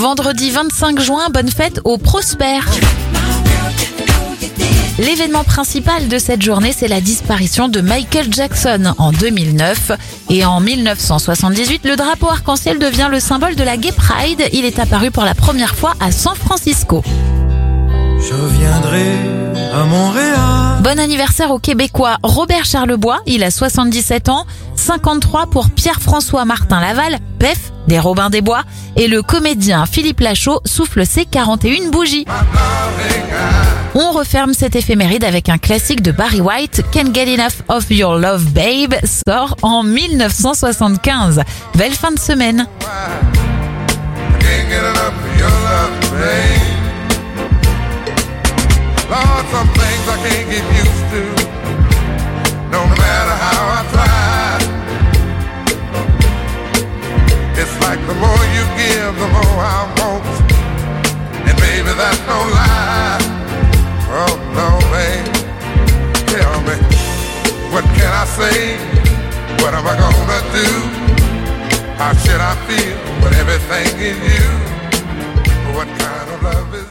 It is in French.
Vendredi 25 juin, bonne fête au Prosper. L'événement principal de cette journée, c'est la disparition de Michael Jackson en 2009. Et en 1978, le drapeau arc-en-ciel devient le symbole de la Gay Pride. Il est apparu pour la première fois à San Francisco. Je viendrai à Montréal. Bon anniversaire au Québécois Robert Charlebois, il a 77 ans, 53 pour Pierre-François Martin Laval, PEF, des Robins des Bois, et le comédien Philippe Lachaud souffle ses 41 bougies. On referme cette éphéméride avec un classique de Barry White, Can't Get Enough of Your Love Babe, sort en 1975. Belle fin de semaine. Like the more you give, the more I want. And baby, that's no lie. Oh no, babe. Tell me, what can I say? What am I gonna do? How should I feel when everything is you? What kind of love is